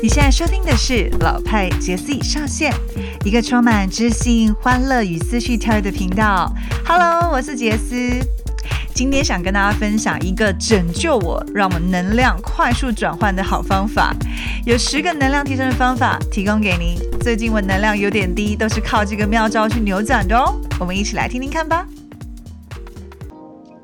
你现在收听的是老派杰 C 上线，一个充满知性、欢乐与思绪跳跃的频道。Hello，我是杰斯，今天想跟大家分享一个拯救我、让我能量快速转换的好方法。有十个能量提升的方法提供给您。最近我能量有点低，都是靠这个妙招去扭转的哦。我们一起来听听看吧。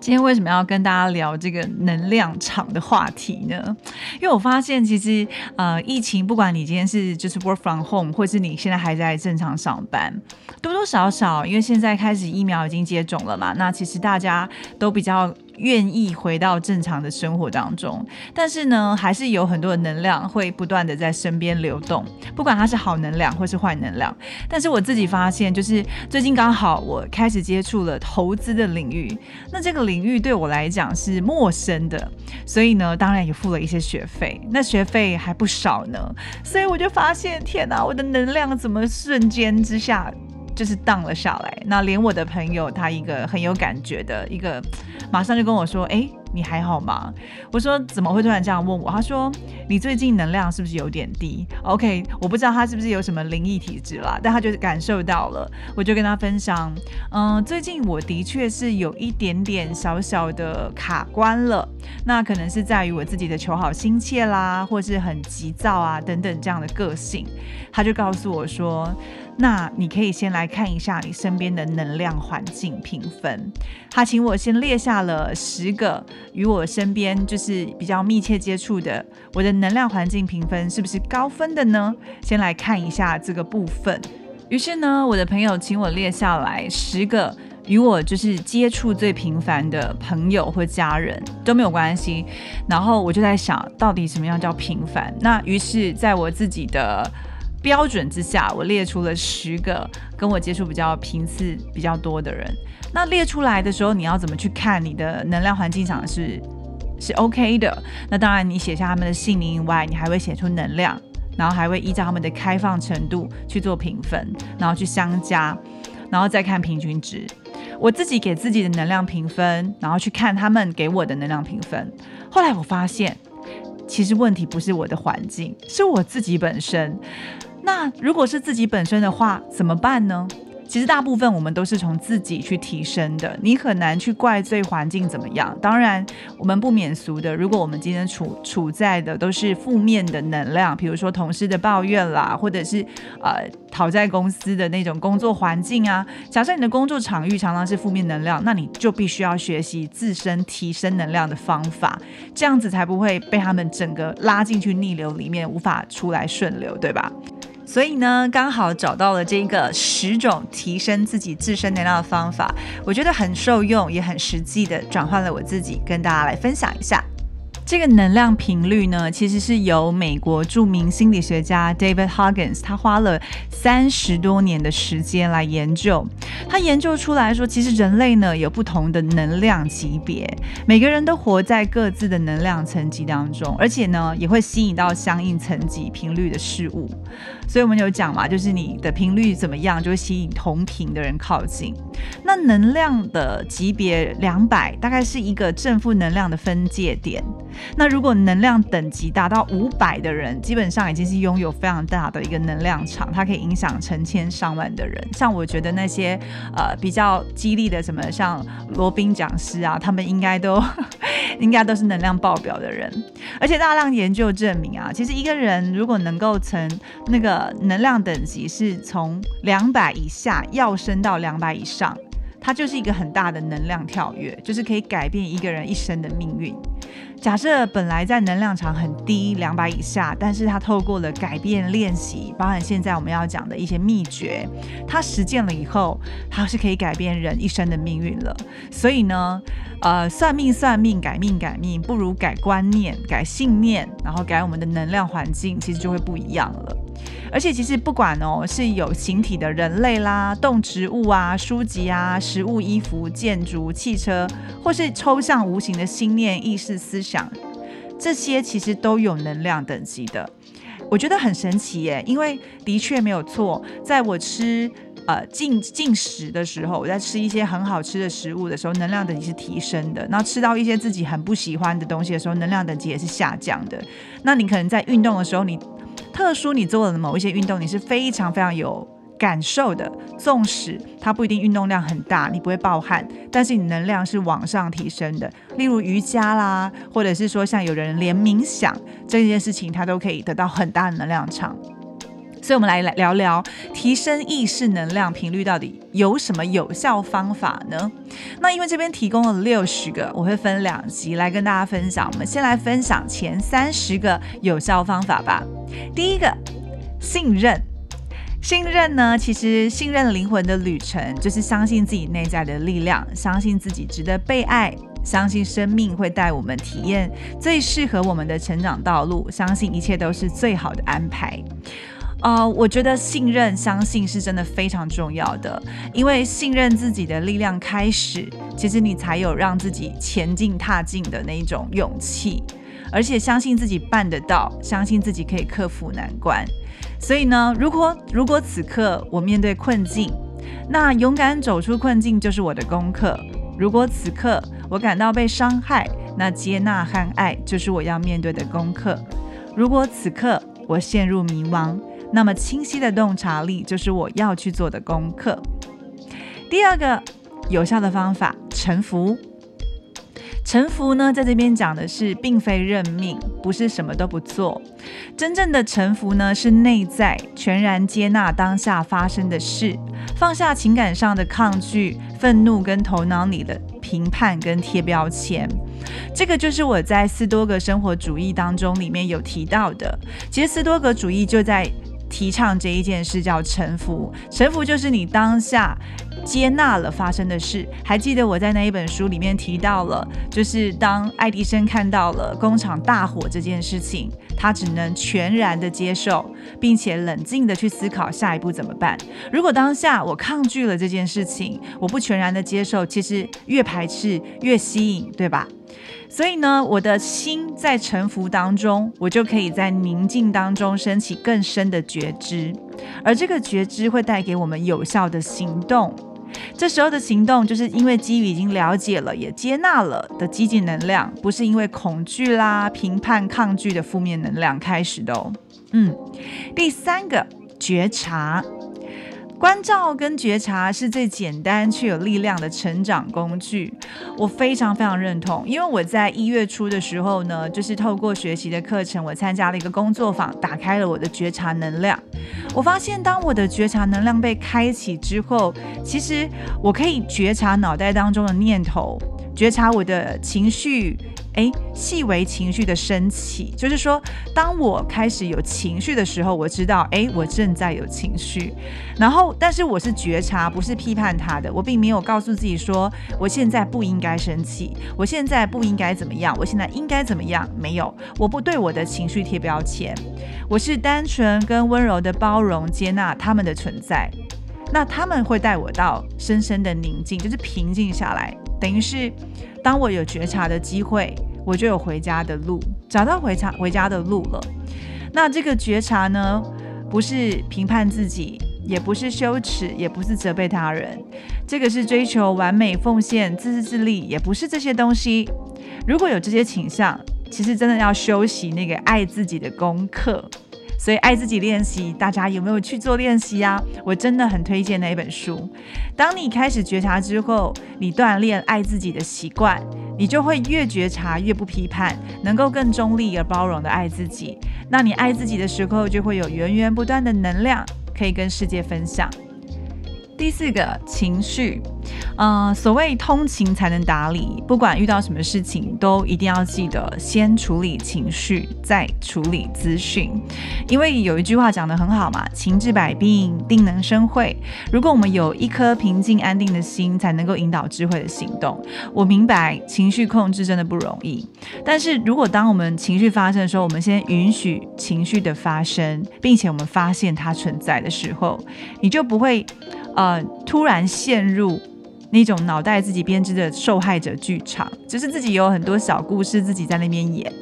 今天为什么要跟大家聊这个能量场的话题呢？因为我发现，其实呃，疫情不管你今天是就是 work from home，或是你现在还在正常上班，多多少少，因为现在开始疫苗已经接种了嘛，那其实大家都比较。愿意回到正常的生活当中，但是呢，还是有很多的能量会不断的在身边流动，不管它是好能量或是坏能量。但是我自己发现，就是最近刚好我开始接触了投资的领域，那这个领域对我来讲是陌生的，所以呢，当然也付了一些学费，那学费还不少呢。所以我就发现，天哪，我的能量怎么瞬间之下？就是荡了下来，那连我的朋友他一个很有感觉的一个，马上就跟我说：“哎。”你还好吗？我说怎么会突然这样问我？他说你最近能量是不是有点低？OK，我不知道他是不是有什么灵异体质啦，但他就是感受到了。我就跟他分享，嗯，最近我的确是有一点点小小的卡关了。那可能是在于我自己的求好心切啦，或是很急躁啊等等这样的个性。他就告诉我说，那你可以先来看一下你身边的能量环境评分。他请我先列下了十个。与我身边就是比较密切接触的，我的能量环境评分是不是高分的呢？先来看一下这个部分。于是呢，我的朋友请我列下来十个与我就是接触最频繁的朋友或家人都没有关系。然后我就在想到底什么样叫频繁？那于是在我自己的标准之下，我列出了十个跟我接触比较频次比较多的人。那列出来的时候，你要怎么去看你的能量环境场是是 OK 的？那当然，你写下他们的姓名以外，你还会写出能量，然后还会依照他们的开放程度去做评分，然后去相加，然后再看平均值。我自己给自己的能量评分，然后去看他们给我的能量评分。后来我发现，其实问题不是我的环境，是我自己本身。那如果是自己本身的话，怎么办呢？其实大部分我们都是从自己去提升的，你很难去怪罪环境怎么样。当然，我们不免俗的，如果我们今天处处在的都是负面的能量，比如说同事的抱怨啦，或者是呃讨债公司的那种工作环境啊，假设你的工作场域常常是负面能量，那你就必须要学习自身提升能量的方法，这样子才不会被他们整个拉进去逆流里面，无法出来顺流，对吧？所以呢，刚好找到了这个十种提升自己自身能量的方法，我觉得很受用，也很实际的转换了我自己，跟大家来分享一下。这个能量频率呢，其实是由美国著名心理学家 David Huggins，他花了三十多年的时间来研究。他研究出来说，其实人类呢有不同的能量级别，每个人都活在各自的能量层级当中，而且呢也会吸引到相应层级频率的事物。所以我们有讲嘛，就是你的频率怎么样，就会吸引同频的人靠近。那能量的级别两百，大概是一个正负能量的分界点。那如果能量等级达到五百的人，基本上已经是拥有非常大的一个能量场，它可以影响成千上万的人。像我觉得那些呃比较激励的什么，像罗宾讲师啊，他们应该都 应该都是能量爆表的人。而且大量研究证明啊，其实一个人如果能够从那个能量等级是从两百以下要升到两百以上，它就是一个很大的能量跳跃，就是可以改变一个人一生的命运。假设本来在能量场很低，两百以下，但是他透过了改变练习，包含现在我们要讲的一些秘诀，他实践了以后，他是可以改变人一生的命运了。所以呢，呃，算命算命，改命改命，不如改观念、改信念，然后改我们的能量环境，其实就会不一样了。而且其实不管哦，是有形体的人类啦、动植物啊、书籍啊、食物、衣服、建筑、汽车，或是抽象无形的心念、意识、思想，这些其实都有能量等级的。我觉得很神奇耶，因为的确没有错，在我吃呃进进食的时候，我在吃一些很好吃的食物的时候，能量等级是提升的；那吃到一些自己很不喜欢的东西的时候，能量等级也是下降的。那你可能在运动的时候，你特殊你做了某一些运动，你是非常非常有感受的，纵使它不一定运动量很大，你不会暴汗，但是你能量是往上提升的。例如瑜伽啦，或者是说像有人连冥想这件事情，他都可以得到很大的能量场。所以，我们来来聊聊提升意识能量频率到底有什么有效方法呢？那因为这边提供了六十个，我会分两集来跟大家分享。我们先来分享前三十个有效方法吧。第一个，信任。信任呢，其实信任灵魂的旅程，就是相信自己内在的力量，相信自己值得被爱，相信生命会带我们体验最适合我们的成长道路，相信一切都是最好的安排。呃，我觉得信任、相信是真的非常重要的，因为信任自己的力量开始，其实你才有让自己前进、踏进的那一种勇气，而且相信自己办得到，相信自己可以克服难关。所以呢，如果如果此刻我面对困境，那勇敢走出困境就是我的功课；如果此刻我感到被伤害，那接纳和爱就是我要面对的功课；如果此刻我陷入迷茫，那么清晰的洞察力就是我要去做的功课。第二个有效的方法，臣服。臣服呢，在这边讲的是，并非认命，不是什么都不做。真正的臣服呢，是内在全然接纳当下发生的事，放下情感上的抗拒、愤怒跟头脑里的评判跟贴标签。这个就是我在斯多格生活主义当中里面有提到的。其实斯多格主义就在。提倡这一件事叫臣服，臣服就是你当下接纳了发生的事。还记得我在那一本书里面提到了，就是当爱迪生看到了工厂大火这件事情，他只能全然的接受，并且冷静的去思考下一步怎么办。如果当下我抗拒了这件事情，我不全然的接受，其实越排斥越吸引，对吧？所以呢，我的心在沉浮当中，我就可以在宁静当中升起更深的觉知，而这个觉知会带给我们有效的行动。这时候的行动，就是因为基于已经了解了，也接纳了的积极能量，不是因为恐惧啦、评判、抗拒的负面能量开始的哦。嗯，第三个觉察。关照跟觉察是最简单却有力量的成长工具，我非常非常认同。因为我在一月初的时候呢，就是透过学习的课程，我参加了一个工作坊，打开了我的觉察能量。我发现，当我的觉察能量被开启之后，其实我可以觉察脑袋当中的念头，觉察我的情绪。哎，细微情绪的升起，就是说，当我开始有情绪的时候，我知道，哎，我正在有情绪。然后，但是我是觉察，不是批判他的。我并没有告诉自己说，我现在不应该生气，我现在不应该怎么样，我现在应该怎么样？没有，我不对我的情绪贴标签，我是单纯跟温柔的包容接纳他们的存在。那他们会带我到深深的宁静，就是平静下来。等于是，当我有觉察的机会，我就有回家的路，找到回家回家的路了。那这个觉察呢，不是评判自己，也不是羞耻，也不是责备他人，这个是追求完美、奉献、自私自利，也不是这些东西。如果有这些倾向，其实真的要修习那个爱自己的功课。所以爱自己练习，大家有没有去做练习呀？我真的很推荐那一本书。当你开始觉察之后，你锻炼爱自己的习惯，你就会越觉察越不批判，能够更中立而包容的爱自己。那你爱自己的时候，就会有源源不断的能量可以跟世界分享。第四个情绪，呃，所谓通情才能达理，不管遇到什么事情，都一定要记得先处理情绪，再处理资讯。因为有一句话讲得很好嘛，“情治百病，定能生慧”。如果我们有一颗平静安定的心，才能够引导智慧的行动。我明白情绪控制真的不容易，但是如果当我们情绪发生的时候，我们先允许情绪的发生，并且我们发现它存在的时候，你就不会。呃，突然陷入那种脑袋自己编织的受害者剧场，就是自己有很多小故事，自己在那边演，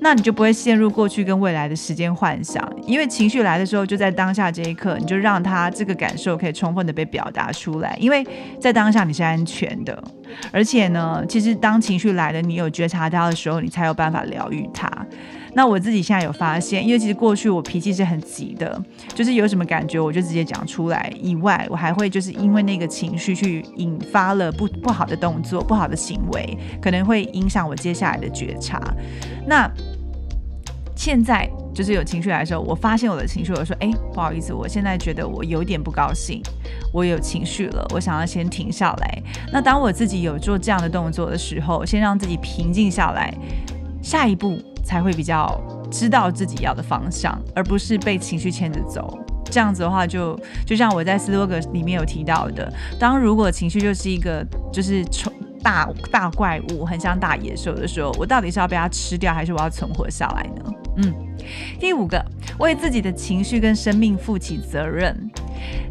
那你就不会陷入过去跟未来的时间幻想，因为情绪来的时候就在当下这一刻，你就让他这个感受可以充分的被表达出来，因为在当下你是安全的，而且呢，其实当情绪来了，你有觉察到的时候，你才有办法疗愈它。那我自己现在有发现，因为其实过去我脾气是很急的，就是有什么感觉我就直接讲出来。以外，我还会就是因为那个情绪去引发了不不好的动作、不好的行为，可能会影响我接下来的觉察。那现在就是有情绪来的时候，我发现我的情绪，我说：“哎，不好意思，我现在觉得我有点不高兴，我有情绪了，我想要先停下来。”那当我自己有做这样的动作的时候，先让自己平静下来，下一步才会比较知道自己要的方向，而不是被情绪牵着走。这样子的话，就就像我在斯多格里面有提到的，当如果情绪就是一个就是从大大怪物，很像大野兽的时候，我到底是要被它吃掉，还是我要存活下来呢？嗯，第五个，为自己的情绪跟生命负起责任，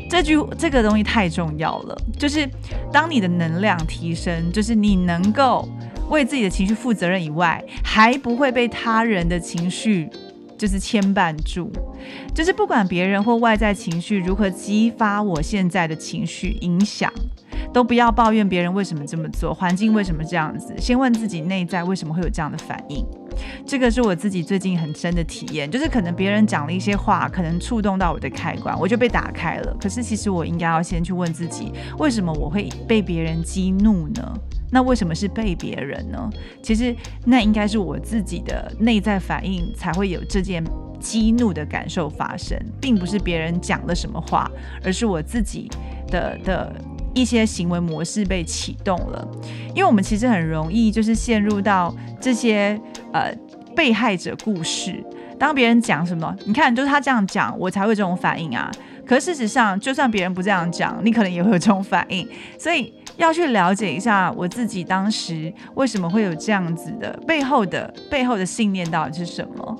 这句这个东西太重要了。就是当你的能量提升，就是你能够为自己的情绪负责任以外，还不会被他人的情绪就是牵绊住。就是不管别人或外在情绪如何激发我现在的情绪影响，都不要抱怨别人为什么这么做，环境为什么这样子，先问自己内在为什么会有这样的反应。这个是我自己最近很深的体验，就是可能别人讲了一些话，可能触动到我的开关，我就被打开了。可是其实我应该要先去问自己，为什么我会被别人激怒呢？那为什么是被别人呢？其实那应该是我自己的内在反应才会有这件激怒的感受发生，并不是别人讲了什么话，而是我自己的的。一些行为模式被启动了，因为我们其实很容易就是陷入到这些呃被害者故事。当别人讲什么，你看，就是他这样讲，我才会这种反应啊。可事实上，就算别人不这样讲，你可能也会有这种反应。所以要去了解一下我自己当时为什么会有这样子的背后的背后的信念到底是什么。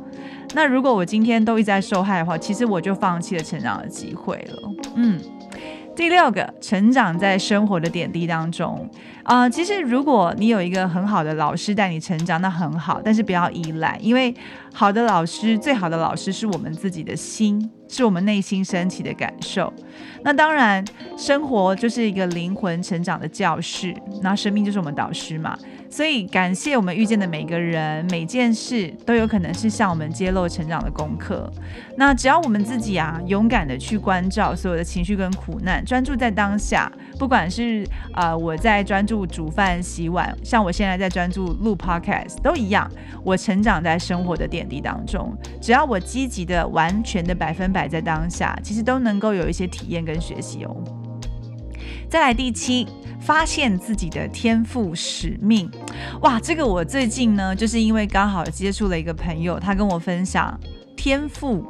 那如果我今天都一直在受害的话，其实我就放弃了成长的机会了。嗯。第六个，成长在生活的点滴当中啊。其实，如果你有一个很好的老师带你成长，那很好。但是不要依赖，因为好的老师，最好的老师是我们自己的心，是我们内心升起的感受。那当然，生活就是一个灵魂成长的教室，那生命就是我们导师嘛。所以，感谢我们遇见的每个人、每件事，都有可能是向我们揭露成长的功课。那只要我们自己啊，勇敢的去关照所有的情绪跟苦难，专注在当下。不管是呃我在专注煮饭、洗碗，像我现在在专注录 podcast，都一样。我成长在生活的点滴当中，只要我积极的、完全的百分摆在当下，其实都能够有一些体验跟学习哦。再来第七。发现自己的天赋使命，哇！这个我最近呢，就是因为刚好接触了一个朋友，他跟我分享天赋。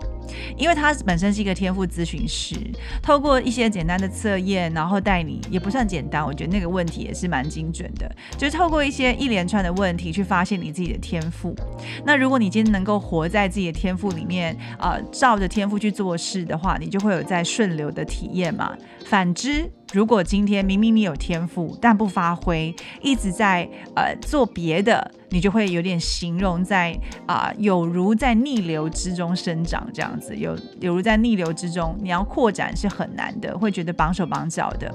因为他本身是一个天赋咨询师，透过一些简单的测验，然后带你也不算简单，我觉得那个问题也是蛮精准的，就是透过一些一连串的问题去发现你自己的天赋。那如果你今天能够活在自己的天赋里面，啊，照着天赋去做事的话，你就会有在顺流的体验嘛。反之，如果今天明明你有天赋，但不发挥，一直在呃做别的。你就会有点形容在啊，有如在逆流之中生长这样子，有有如在逆流之中，你要扩展是很难的，会觉得绑手绑脚的。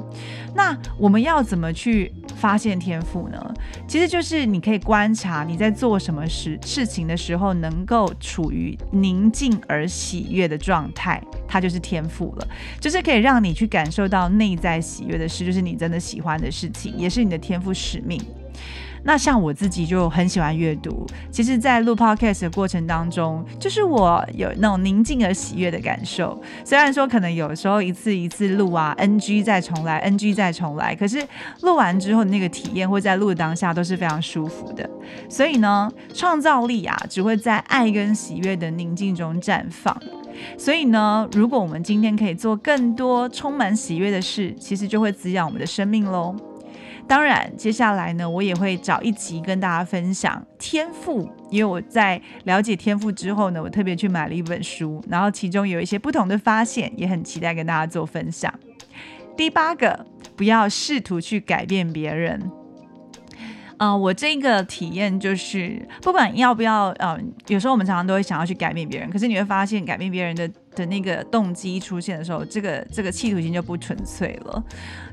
那我们要怎么去发现天赋呢？其实就是你可以观察你在做什么事事情的时候，能够处于宁静而喜悦的状态，它就是天赋了。就是可以让你去感受到内在喜悦的事，就是你真的喜欢的事情，也是你的天赋使命。那像我自己就很喜欢阅读，其实，在录 podcast 的过程当中，就是我有那种宁静而喜悦的感受。虽然说可能有时候一次一次录啊，NG 再重来，NG 再重来，可是录完之后那个体验，或在录的当下都是非常舒服的。所以呢，创造力啊，只会在爱跟喜悦的宁静中绽放。所以呢，如果我们今天可以做更多充满喜悦的事，其实就会滋养我们的生命喽。当然，接下来呢，我也会找一集跟大家分享天赋，因为我在了解天赋之后呢，我特别去买了一本书，然后其中有一些不同的发现，也很期待跟大家做分享。第八个，不要试图去改变别人。啊，我这个体验就是，不管要不要，呃，有时候我们常常都会想要去改变别人，可是你会发现，改变别人的的那个动机出现的时候，这个这个企图心就不纯粹了。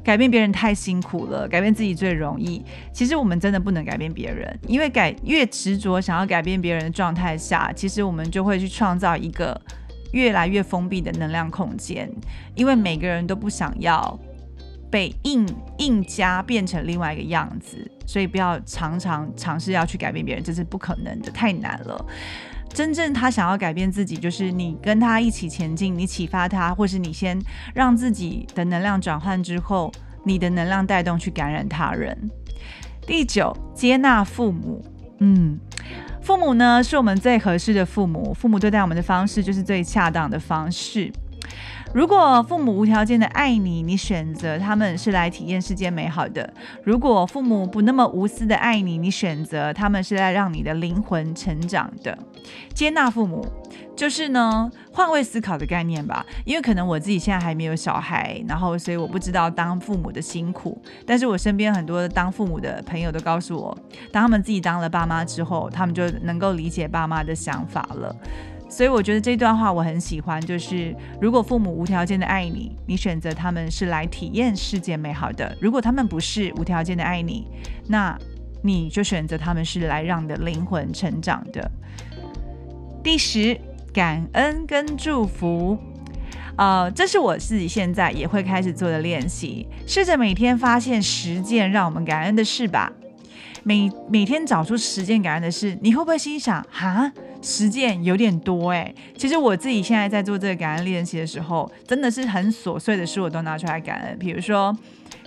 改变别人太辛苦了，改变自己最容易。其实我们真的不能改变别人，因为改越执着想要改变别人的状态下，其实我们就会去创造一个越来越封闭的能量空间，因为每个人都不想要。被硬硬加变成另外一个样子，所以不要常常尝试要去改变别人，这是不可能的，太难了。真正他想要改变自己，就是你跟他一起前进，你启发他，或是你先让自己的能量转换之后，你的能量带动去感染他人。第九，接纳父母。嗯，父母呢是我们最合适的父母，父母对待我们的方式就是最恰当的方式。如果父母无条件的爱你，你选择他们是来体验世间美好的；如果父母不那么无私的爱你，你选择他们是来让你的灵魂成长的。接纳父母，就是呢换位思考的概念吧。因为可能我自己现在还没有小孩，然后所以我不知道当父母的辛苦。但是我身边很多当父母的朋友都告诉我，当他们自己当了爸妈之后，他们就能够理解爸妈的想法了。所以我觉得这段话我很喜欢，就是如果父母无条件的爱你，你选择他们是来体验世界美好的；如果他们不是无条件的爱你，那你就选择他们是来让你的灵魂成长的。第十，感恩跟祝福，呃，这是我自己现在也会开始做的练习，试着每天发现十件让我们感恩的事吧。每每天找出十件感恩的事，你会不会心想，哈？实践有点多哎，其实我自己现在在做这个感恩练习的时候，真的是很琐碎的事我都拿出来感恩。比如说，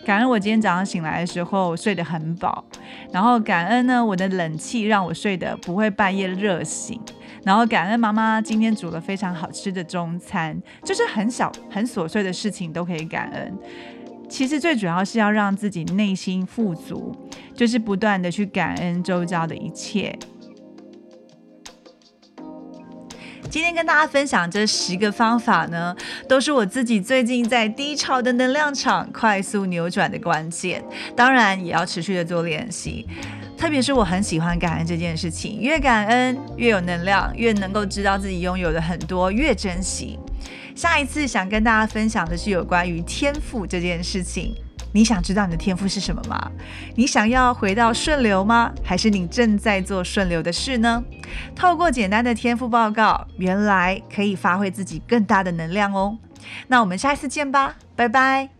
感恩我今天早上醒来的时候睡得很饱，然后感恩呢我的冷气让我睡得不会半夜热醒，然后感恩妈妈今天煮了非常好吃的中餐，就是很小很琐碎的事情都可以感恩。其实最主要是要让自己内心富足，就是不断的去感恩周遭的一切。今天跟大家分享这十个方法呢，都是我自己最近在低潮的能量场快速扭转的关键。当然，也要持续的做练习。特别是我很喜欢感恩这件事情，越感恩越有能量，越能够知道自己拥有的很多，越珍惜。下一次想跟大家分享的是有关于天赋这件事情。你想知道你的天赋是什么吗？你想要回到顺流吗？还是你正在做顺流的事呢？透过简单的天赋报告，原来可以发挥自己更大的能量哦。那我们下一次见吧，拜拜。